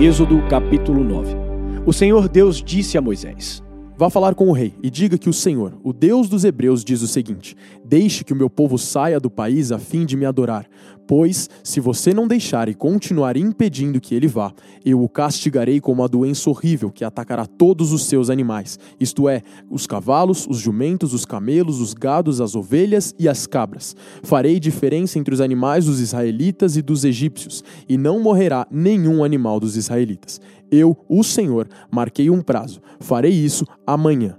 Êxodo capítulo 9 O Senhor Deus disse a Moisés: Vá falar com o rei e diga que o Senhor, o Deus dos Hebreus, diz o seguinte: Deixe que o meu povo saia do país a fim de me adorar. Pois, se você não deixar e continuar impedindo que ele vá, eu o castigarei com uma doença horrível que atacará todos os seus animais, isto é, os cavalos, os jumentos, os camelos, os gados, as ovelhas e as cabras. Farei diferença entre os animais dos israelitas e dos egípcios, e não morrerá nenhum animal dos israelitas. Eu, o Senhor, marquei um prazo. Farei isso amanhã.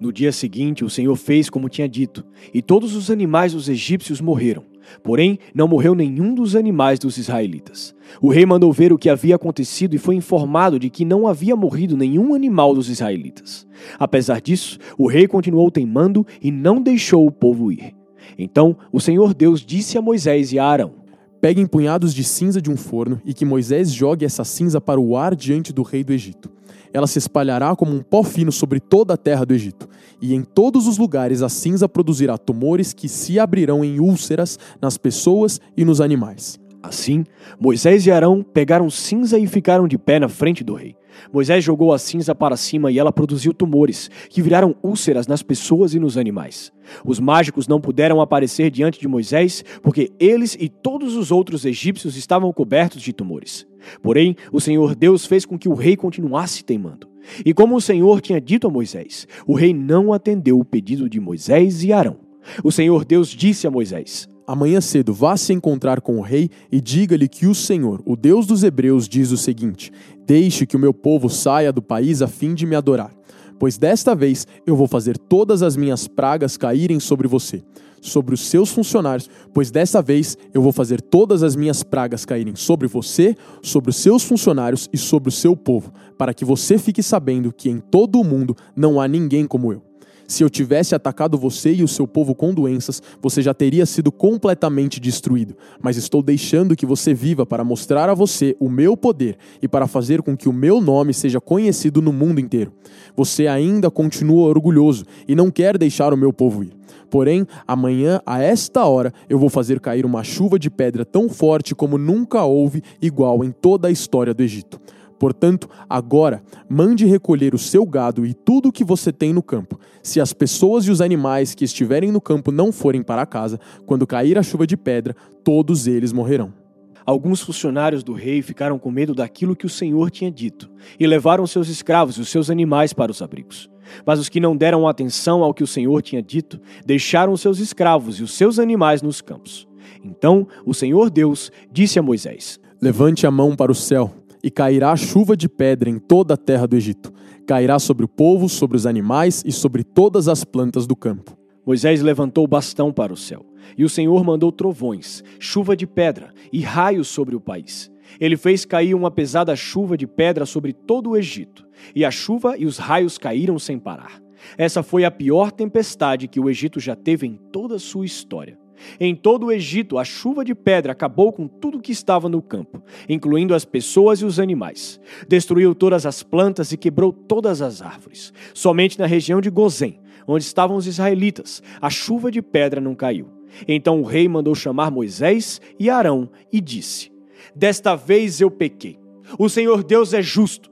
No dia seguinte, o Senhor fez como tinha dito, e todos os animais dos egípcios morreram. Porém, não morreu nenhum dos animais dos israelitas. O rei mandou ver o que havia acontecido e foi informado de que não havia morrido nenhum animal dos israelitas. Apesar disso, o rei continuou teimando e não deixou o povo ir. Então, o Senhor Deus disse a Moisés e a Arão: Peguem punhados de cinza de um forno e que Moisés jogue essa cinza para o ar diante do rei do Egito. Ela se espalhará como um pó fino sobre toda a terra do Egito, e em todos os lugares a cinza produzirá tumores que se abrirão em úlceras nas pessoas e nos animais. Assim, Moisés e Arão pegaram cinza e ficaram de pé na frente do rei. Moisés jogou a cinza para cima e ela produziu tumores, que viraram úlceras nas pessoas e nos animais. Os mágicos não puderam aparecer diante de Moisés, porque eles e todos os outros egípcios estavam cobertos de tumores. Porém, o Senhor Deus fez com que o rei continuasse teimando. E como o Senhor tinha dito a Moisés, o rei não atendeu o pedido de Moisés e Arão. O Senhor Deus disse a Moisés: Amanhã cedo vá se encontrar com o rei e diga-lhe que o Senhor, o Deus dos Hebreus, diz o seguinte: Deixe que o meu povo saia do país a fim de me adorar. Pois desta vez eu vou fazer todas as minhas pragas caírem sobre você, sobre os seus funcionários, pois desta vez eu vou fazer todas as minhas pragas caírem sobre você, sobre os seus funcionários e sobre o seu povo, para que você fique sabendo que em todo o mundo não há ninguém como eu. Se eu tivesse atacado você e o seu povo com doenças, você já teria sido completamente destruído. Mas estou deixando que você viva para mostrar a você o meu poder e para fazer com que o meu nome seja conhecido no mundo inteiro. Você ainda continua orgulhoso e não quer deixar o meu povo ir. Porém, amanhã, a esta hora, eu vou fazer cair uma chuva de pedra tão forte como nunca houve igual em toda a história do Egito. Portanto, agora, mande recolher o seu gado e tudo o que você tem no campo. Se as pessoas e os animais que estiverem no campo não forem para casa, quando cair a chuva de pedra, todos eles morrerão. Alguns funcionários do rei ficaram com medo daquilo que o Senhor tinha dito e levaram seus escravos e os seus animais para os abrigos. Mas os que não deram atenção ao que o Senhor tinha dito, deixaram seus escravos e os seus animais nos campos. Então o Senhor Deus disse a Moisés: Levante a mão para o céu e cairá chuva de pedra em toda a terra do Egito. Cairá sobre o povo, sobre os animais e sobre todas as plantas do campo. Moisés levantou o bastão para o céu, e o Senhor mandou trovões, chuva de pedra e raios sobre o país. Ele fez cair uma pesada chuva de pedra sobre todo o Egito, e a chuva e os raios caíram sem parar. Essa foi a pior tempestade que o Egito já teve em toda a sua história. Em todo o Egito, a chuva de pedra acabou com tudo que estava no campo, incluindo as pessoas e os animais. Destruiu todas as plantas e quebrou todas as árvores. Somente na região de Gozém, onde estavam os israelitas, a chuva de pedra não caiu. Então o rei mandou chamar Moisés e Arão e disse: Desta vez eu pequei. O Senhor Deus é justo.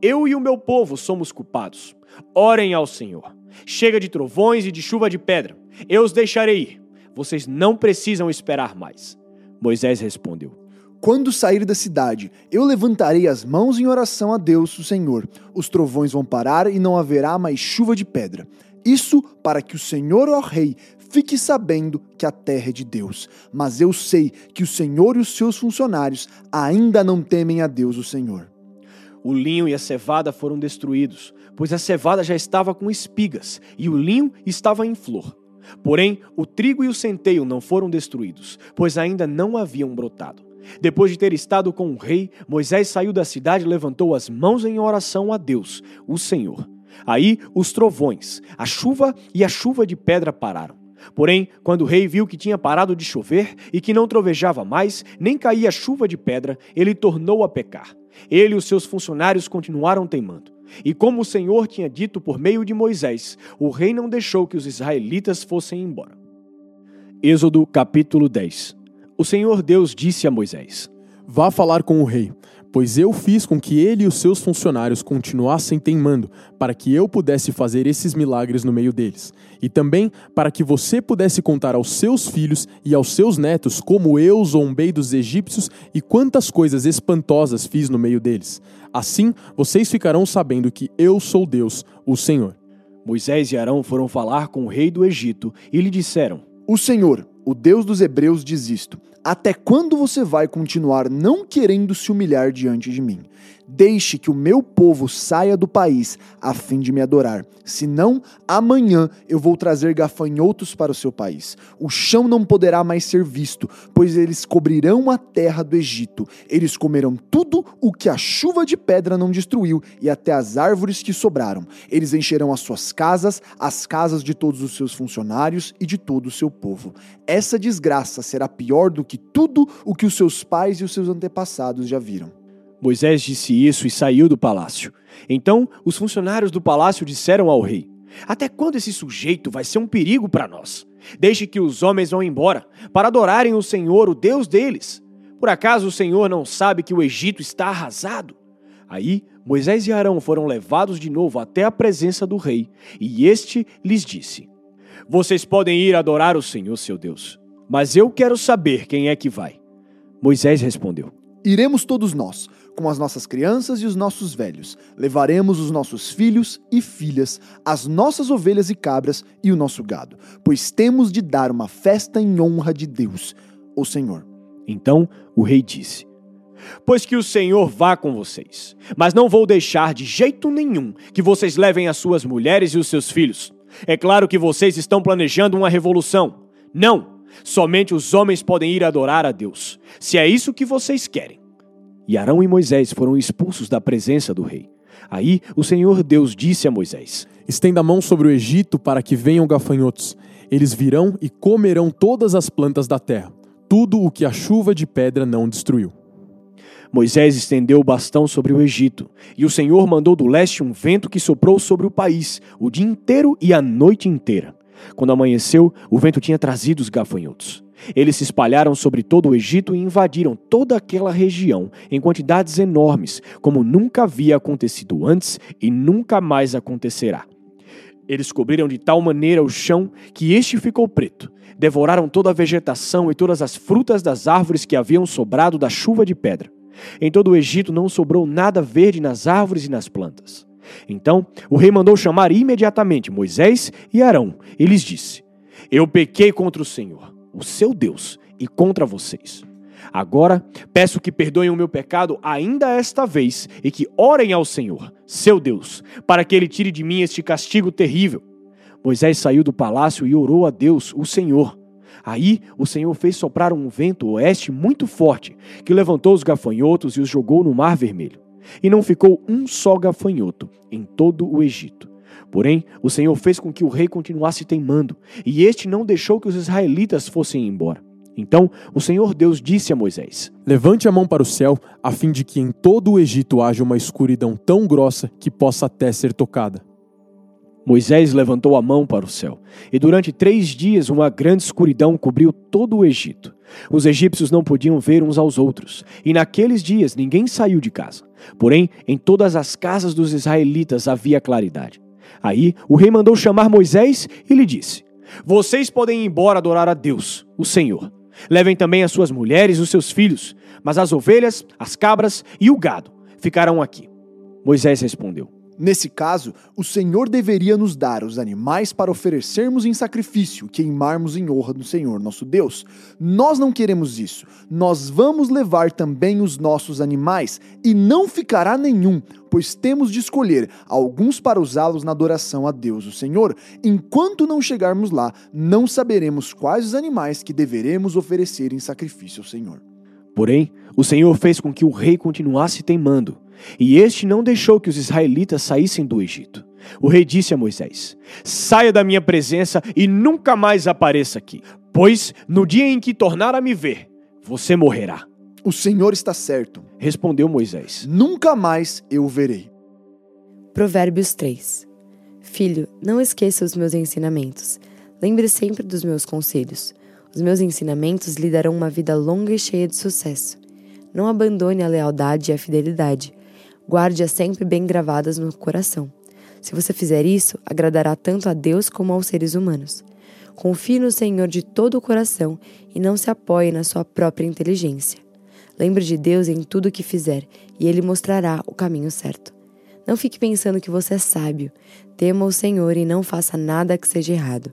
Eu e o meu povo somos culpados. Orem ao Senhor. Chega de trovões e de chuva de pedra. Eu os deixarei ir vocês não precisam esperar mais. Moisés respondeu: Quando sair da cidade, eu levantarei as mãos em oração a Deus, o Senhor. Os trovões vão parar e não haverá mais chuva de pedra. Isso para que o Senhor, ó Rei, fique sabendo que a terra é de Deus. Mas eu sei que o Senhor e os seus funcionários ainda não temem a Deus, o Senhor. O linho e a cevada foram destruídos, pois a cevada já estava com espigas e o linho estava em flor. Porém, o trigo e o centeio não foram destruídos, pois ainda não haviam brotado. Depois de ter estado com o rei, Moisés saiu da cidade e levantou as mãos em oração a Deus, o Senhor. Aí os trovões, a chuva e a chuva de pedra pararam. Porém, quando o rei viu que tinha parado de chover e que não trovejava mais, nem caía chuva de pedra, ele tornou a pecar. Ele e os seus funcionários continuaram teimando. E como o Senhor tinha dito por meio de Moisés, o rei não deixou que os israelitas fossem embora. Êxodo capítulo 10 O Senhor Deus disse a Moisés: Vá falar com o rei pois eu fiz com que ele e os seus funcionários continuassem teimando, para que eu pudesse fazer esses milagres no meio deles, e também para que você pudesse contar aos seus filhos e aos seus netos como eu zombei dos egípcios e quantas coisas espantosas fiz no meio deles. Assim vocês ficarão sabendo que eu sou Deus, o Senhor. Moisés e Arão foram falar com o rei do Egito e lhe disseram: O Senhor, o Deus dos Hebreus, diz isto: Até quando você vai continuar não querendo se humilhar diante de mim? Deixe que o meu povo saia do país a fim de me adorar. Senão, amanhã eu vou trazer gafanhotos para o seu país. O chão não poderá mais ser visto, pois eles cobrirão a terra do Egito. Eles comerão tudo o que a chuva de pedra não destruiu e até as árvores que sobraram. Eles encherão as suas casas, as casas de todos os seus funcionários e de todo o seu povo. Essa desgraça será pior do que tudo o que os seus pais e os seus antepassados já viram. Moisés disse isso e saiu do palácio. Então os funcionários do palácio disseram ao rei: Até quando esse sujeito vai ser um perigo para nós? Deixe que os homens vão embora, para adorarem o Senhor, o Deus deles. Por acaso o Senhor não sabe que o Egito está arrasado? Aí Moisés e Arão foram levados de novo até a presença do rei, e este lhes disse: Vocês podem ir adorar o Senhor, seu Deus, mas eu quero saber quem é que vai. Moisés respondeu: Iremos todos nós, com as nossas crianças e os nossos velhos. Levaremos os nossos filhos e filhas, as nossas ovelhas e cabras e o nosso gado, pois temos de dar uma festa em honra de Deus, o Senhor. Então o rei disse: Pois que o Senhor vá com vocês, mas não vou deixar de jeito nenhum que vocês levem as suas mulheres e os seus filhos. É claro que vocês estão planejando uma revolução. Não! Somente os homens podem ir adorar a Deus, se é isso que vocês querem. E Arão e Moisés foram expulsos da presença do rei. Aí o Senhor Deus disse a Moisés: Estenda a mão sobre o Egito para que venham gafanhotos. Eles virão e comerão todas as plantas da terra, tudo o que a chuva de pedra não destruiu. Moisés estendeu o bastão sobre o Egito, e o Senhor mandou do leste um vento que soprou sobre o país o dia inteiro e a noite inteira. Quando amanheceu, o vento tinha trazido os gafanhotos. Eles se espalharam sobre todo o Egito e invadiram toda aquela região em quantidades enormes, como nunca havia acontecido antes e nunca mais acontecerá. Eles cobriram de tal maneira o chão que este ficou preto. Devoraram toda a vegetação e todas as frutas das árvores que haviam sobrado da chuva de pedra. Em todo o Egito não sobrou nada verde nas árvores e nas plantas. Então o rei mandou chamar imediatamente Moisés e Arão e lhes disse: Eu pequei contra o Senhor, o seu Deus, e contra vocês. Agora peço que perdoem o meu pecado ainda esta vez e que orem ao Senhor, seu Deus, para que ele tire de mim este castigo terrível. Moisés saiu do palácio e orou a Deus, o Senhor. Aí o Senhor fez soprar um vento oeste muito forte, que levantou os gafanhotos e os jogou no Mar Vermelho. E não ficou um só gafanhoto em todo o Egito. Porém, o Senhor fez com que o rei continuasse teimando, e este não deixou que os israelitas fossem embora. Então o Senhor Deus disse a Moisés: Levante a mão para o céu, a fim de que em todo o Egito haja uma escuridão tão grossa que possa até ser tocada. Moisés levantou a mão para o céu, e durante três dias uma grande escuridão cobriu todo o Egito. Os egípcios não podiam ver uns aos outros, e naqueles dias ninguém saiu de casa. Porém, em todas as casas dos israelitas havia claridade. Aí o rei mandou chamar Moisés e lhe disse: Vocês podem ir embora adorar a Deus, o Senhor. Levem também as suas mulheres e os seus filhos, mas as ovelhas, as cabras e o gado ficarão aqui. Moisés respondeu: Nesse caso, o Senhor deveria nos dar os animais para oferecermos em sacrifício, queimarmos em honra do Senhor nosso Deus. Nós não queremos isso. Nós vamos levar também os nossos animais, e não ficará nenhum, pois temos de escolher alguns para usá-los na adoração a Deus, o Senhor. Enquanto não chegarmos lá, não saberemos quais os animais que deveremos oferecer em sacrifício ao Senhor. Porém, o Senhor fez com que o rei continuasse teimando, e este não deixou que os israelitas saíssem do Egito. O rei disse a Moisés: Saia da minha presença e nunca mais apareça aqui, pois no dia em que tornar a me ver, você morrerá. O Senhor está certo, respondeu Moisés. Nunca mais eu o verei. Provérbios 3 Filho, não esqueça os meus ensinamentos. Lembre sempre dos meus conselhos. Os meus ensinamentos lhe darão uma vida longa e cheia de sucesso. Não abandone a lealdade e a fidelidade. Guarde-as sempre bem gravadas no coração. Se você fizer isso, agradará tanto a Deus como aos seres humanos. Confie no Senhor de todo o coração e não se apoie na sua própria inteligência. Lembre de Deus em tudo o que fizer e Ele mostrará o caminho certo. Não fique pensando que você é sábio. Tema o Senhor e não faça nada que seja errado,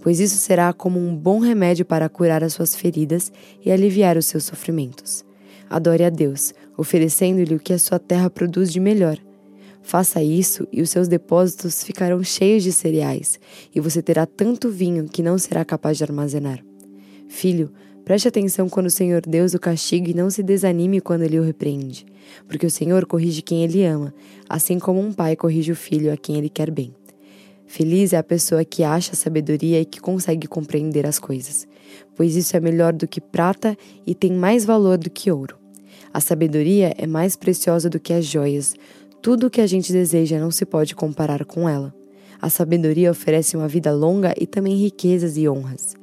pois isso será como um bom remédio para curar as suas feridas e aliviar os seus sofrimentos. Adore a Deus, oferecendo-lhe o que a sua terra produz de melhor Faça isso e os seus depósitos ficarão cheios de cereais, e você terá tanto vinho que não será capaz de armazenar. Filho, preste atenção quando o Senhor Deus o castiga e não se desanime quando ele o repreende, porque o Senhor corrige quem ele ama, assim como um pai corrige o filho a quem ele quer bem. Feliz é a pessoa que acha sabedoria e que consegue compreender as coisas, pois isso é melhor do que prata e tem mais valor do que ouro. A sabedoria é mais preciosa do que as joias, tudo o que a gente deseja não se pode comparar com ela. A sabedoria oferece uma vida longa e também riquezas e honras.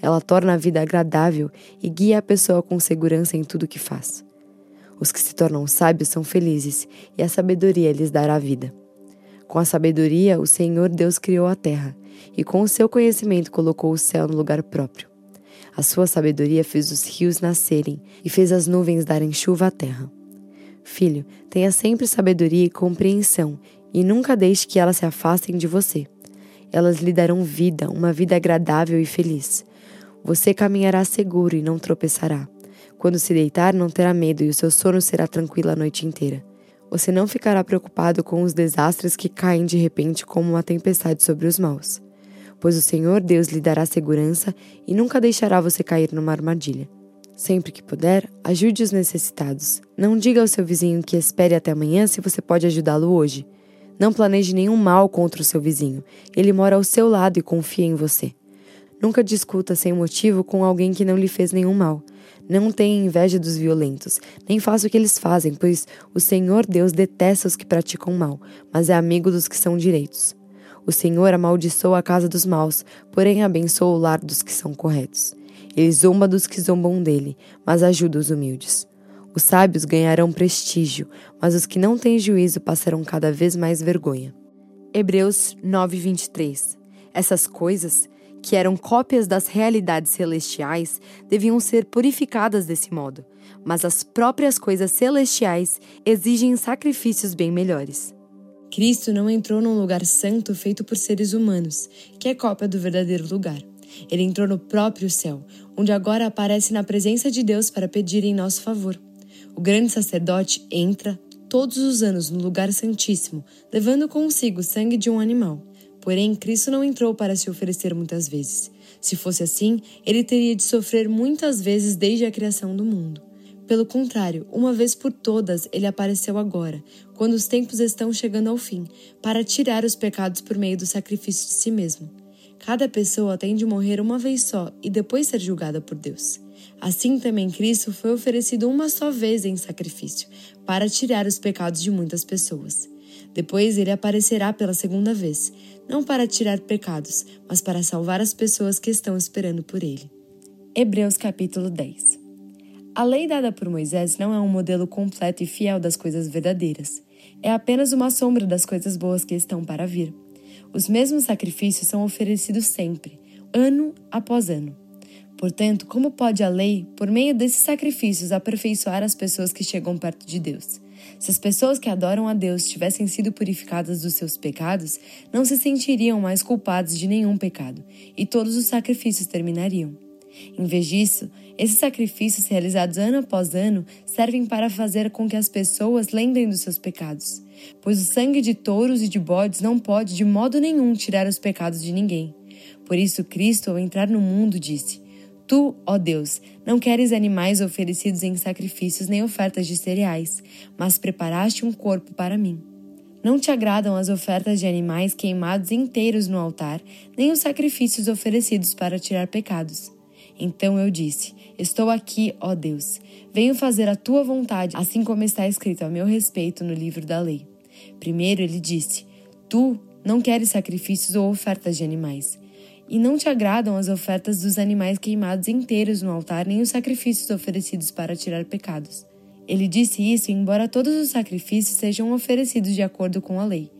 Ela torna a vida agradável e guia a pessoa com segurança em tudo o que faz. Os que se tornam sábios são felizes e a sabedoria lhes dará vida. Com a sabedoria, o Senhor Deus criou a terra e com o seu conhecimento colocou o céu no lugar próprio. A sua sabedoria fez os rios nascerem e fez as nuvens darem chuva à terra. Filho, tenha sempre sabedoria e compreensão, e nunca deixe que elas se afastem de você. Elas lhe darão vida, uma vida agradável e feliz. Você caminhará seguro e não tropeçará. Quando se deitar, não terá medo e o seu sono será tranquilo a noite inteira. Você não ficará preocupado com os desastres que caem de repente como uma tempestade sobre os maus, pois o Senhor Deus lhe dará segurança e nunca deixará você cair numa armadilha. Sempre que puder, ajude os necessitados. Não diga ao seu vizinho que espere até amanhã se você pode ajudá-lo hoje. Não planeje nenhum mal contra o seu vizinho. Ele mora ao seu lado e confia em você. Nunca discuta sem motivo com alguém que não lhe fez nenhum mal. Não tenha inveja dos violentos, nem faça o que eles fazem, pois o Senhor Deus detesta os que praticam mal, mas é amigo dos que são direitos. O Senhor amaldiçoa a casa dos maus, porém abençoa o lar dos que são corretos. Ele zomba dos que zombam dele, mas ajuda os humildes. Os sábios ganharão prestígio, mas os que não têm juízo passarão cada vez mais vergonha. Hebreus 9:23. Essas coisas, que eram cópias das realidades celestiais, deviam ser purificadas desse modo, mas as próprias coisas celestiais exigem sacrifícios bem melhores. Cristo não entrou num lugar santo feito por seres humanos, que é cópia do verdadeiro lugar. Ele entrou no próprio céu, onde agora aparece na presença de Deus para pedir em nosso favor. O grande sacerdote entra todos os anos no lugar santíssimo, levando consigo o sangue de um animal. Porém, Cristo não entrou para se oferecer muitas vezes. Se fosse assim, ele teria de sofrer muitas vezes desde a criação do mundo. Pelo contrário, uma vez por todas, ele apareceu agora, quando os tempos estão chegando ao fim, para tirar os pecados por meio do sacrifício de si mesmo. Cada pessoa tem de morrer uma vez só e depois ser julgada por Deus. Assim também Cristo foi oferecido uma só vez em sacrifício, para tirar os pecados de muitas pessoas. Depois ele aparecerá pela segunda vez, não para tirar pecados, mas para salvar as pessoas que estão esperando por ele. Hebreus capítulo 10 A lei dada por Moisés não é um modelo completo e fiel das coisas verdadeiras. É apenas uma sombra das coisas boas que estão para vir. Os mesmos sacrifícios são oferecidos sempre, ano após ano. Portanto, como pode a lei, por meio desses sacrifícios, aperfeiçoar as pessoas que chegam perto de Deus? Se as pessoas que adoram a Deus tivessem sido purificadas dos seus pecados, não se sentiriam mais culpadas de nenhum pecado, e todos os sacrifícios terminariam. Em vez disso, esses sacrifícios realizados ano após ano servem para fazer com que as pessoas lembrem dos seus pecados, pois o sangue de touros e de bodes não pode de modo nenhum tirar os pecados de ninguém. Por isso, Cristo, ao entrar no mundo, disse: Tu, ó Deus, não queres animais oferecidos em sacrifícios nem ofertas de cereais, mas preparaste um corpo para mim. Não te agradam as ofertas de animais queimados inteiros no altar, nem os sacrifícios oferecidos para tirar pecados. Então eu disse: Estou aqui, ó Deus. Venho fazer a tua vontade, assim como está escrito a meu respeito no livro da lei. Primeiro ele disse: Tu não queres sacrifícios ou ofertas de animais. E não te agradam as ofertas dos animais queimados inteiros no altar, nem os sacrifícios oferecidos para tirar pecados. Ele disse isso embora todos os sacrifícios sejam oferecidos de acordo com a lei.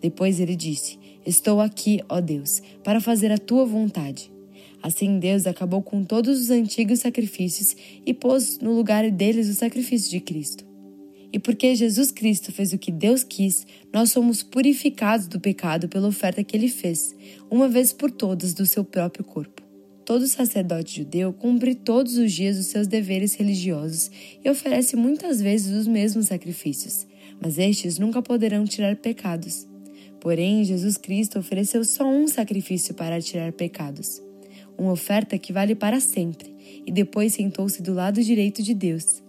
Depois ele disse: Estou aqui, ó Deus, para fazer a tua vontade. Assim Deus acabou com todos os antigos sacrifícios e pôs no lugar deles o sacrifício de Cristo. E porque Jesus Cristo fez o que Deus quis, nós somos purificados do pecado pela oferta que ele fez, uma vez por todas, do seu próprio corpo. Todo sacerdote judeu cumpre todos os dias os seus deveres religiosos e oferece muitas vezes os mesmos sacrifícios, mas estes nunca poderão tirar pecados. Porém, Jesus Cristo ofereceu só um sacrifício para tirar pecados, uma oferta que vale para sempre, e depois sentou-se do lado direito de Deus.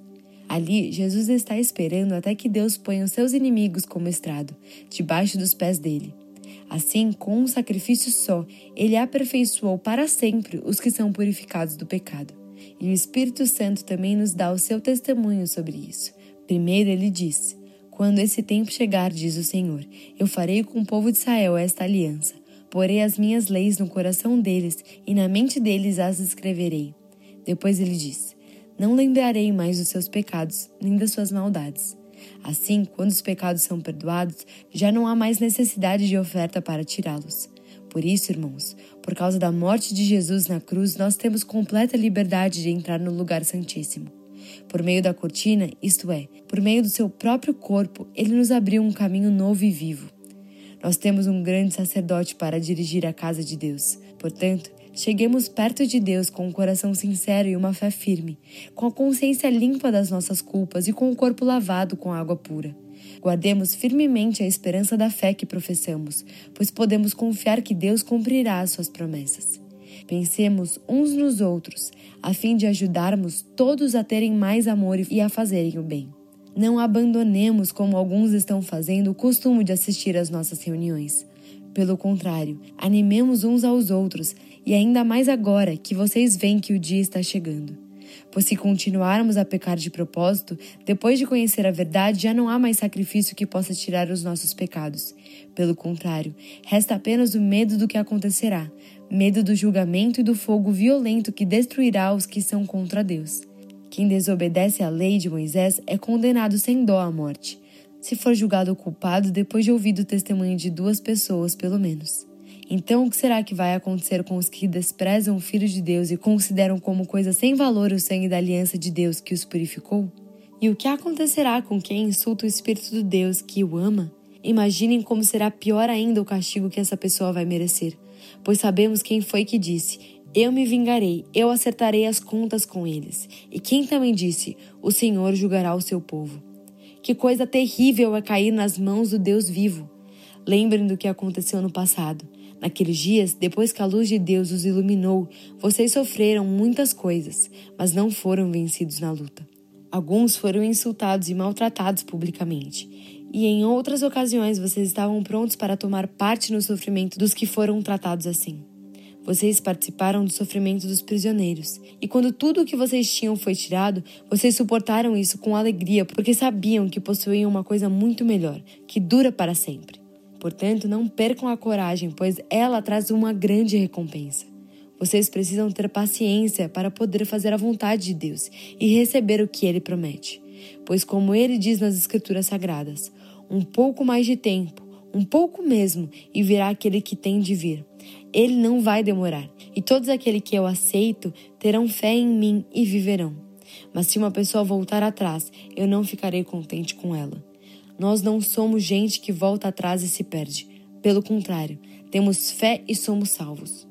Ali, Jesus está esperando até que Deus ponha os seus inimigos como estrado, debaixo dos pés dele. Assim, com um sacrifício só, ele aperfeiçoou para sempre os que são purificados do pecado. E o Espírito Santo também nos dá o seu testemunho sobre isso. Primeiro, ele disse: Quando esse tempo chegar, diz o Senhor, eu farei com o povo de Israel esta aliança. Porei as minhas leis no coração deles e na mente deles as escreverei. Depois ele disse: não lembrarei mais dos seus pecados, nem das suas maldades. Assim, quando os pecados são perdoados, já não há mais necessidade de oferta para tirá-los. Por isso, irmãos, por causa da morte de Jesus na cruz, nós temos completa liberdade de entrar no lugar santíssimo. Por meio da cortina, isto é, por meio do seu próprio corpo, ele nos abriu um caminho novo e vivo. Nós temos um grande sacerdote para dirigir a casa de Deus. Portanto, Cheguemos perto de Deus com um coração sincero e uma fé firme, com a consciência limpa das nossas culpas e com o corpo lavado com água pura. Guardemos firmemente a esperança da fé que professamos, pois podemos confiar que Deus cumprirá as suas promessas. Pensemos uns nos outros, a fim de ajudarmos todos a terem mais amor e a fazerem o bem. Não abandonemos, como alguns estão fazendo, o costume de assistir às nossas reuniões. Pelo contrário, animemos uns aos outros e ainda mais agora que vocês veem que o dia está chegando. Pois se continuarmos a pecar de propósito, depois de conhecer a verdade, já não há mais sacrifício que possa tirar os nossos pecados. Pelo contrário, resta apenas o medo do que acontecerá, medo do julgamento e do fogo violento que destruirá os que são contra Deus. Quem desobedece à lei de Moisés é condenado sem dó à morte, se for julgado culpado depois de ouvir o testemunho de duas pessoas, pelo menos. Então, o que será que vai acontecer com os que desprezam o Filho de Deus e consideram como coisa sem valor o sangue da aliança de Deus que os purificou? E o que acontecerá com quem insulta o Espírito de Deus que o ama? Imaginem como será pior ainda o castigo que essa pessoa vai merecer, pois sabemos quem foi que disse: Eu me vingarei, eu acertarei as contas com eles. E quem também disse: O Senhor julgará o seu povo. Que coisa terrível é cair nas mãos do Deus vivo. Lembrem do que aconteceu no passado. Naqueles dias, depois que a luz de Deus os iluminou, vocês sofreram muitas coisas, mas não foram vencidos na luta. Alguns foram insultados e maltratados publicamente, e em outras ocasiões vocês estavam prontos para tomar parte no sofrimento dos que foram tratados assim. Vocês participaram do sofrimento dos prisioneiros, e quando tudo o que vocês tinham foi tirado, vocês suportaram isso com alegria porque sabiam que possuíam uma coisa muito melhor, que dura para sempre. Portanto, não percam a coragem, pois ela traz uma grande recompensa. Vocês precisam ter paciência para poder fazer a vontade de Deus e receber o que ele promete. Pois, como ele diz nas Escrituras Sagradas, um pouco mais de tempo, um pouco mesmo, e virá aquele que tem de vir. Ele não vai demorar, e todos aqueles que eu aceito terão fé em mim e viverão. Mas se uma pessoa voltar atrás, eu não ficarei contente com ela. Nós não somos gente que volta atrás e se perde. Pelo contrário, temos fé e somos salvos.